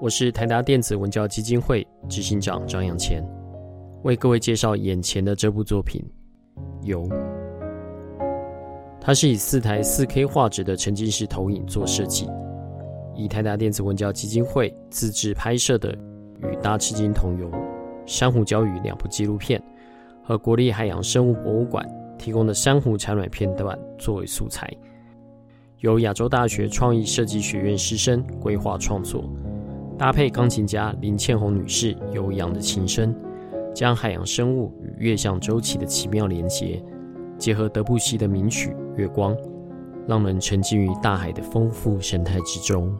我是台达电子文教基金会执行长张扬乾，为各位介绍眼前的这部作品《游》。它是以四台 4K 画质的沉浸式投影做设计，以台达电子文教基金会自制拍摄的《与大赤金同游》《珊瑚礁屿》两部纪录片，和国立海洋生物博物馆提供的珊瑚产卵片段作为素材，由亚洲大学创意设计学院师生规划创作。搭配钢琴家林倩红女士悠扬的琴声，将海洋生物与月相周期的奇妙连结，结合德布西的名曲《月光》，让人沉浸于大海的丰富生态之中。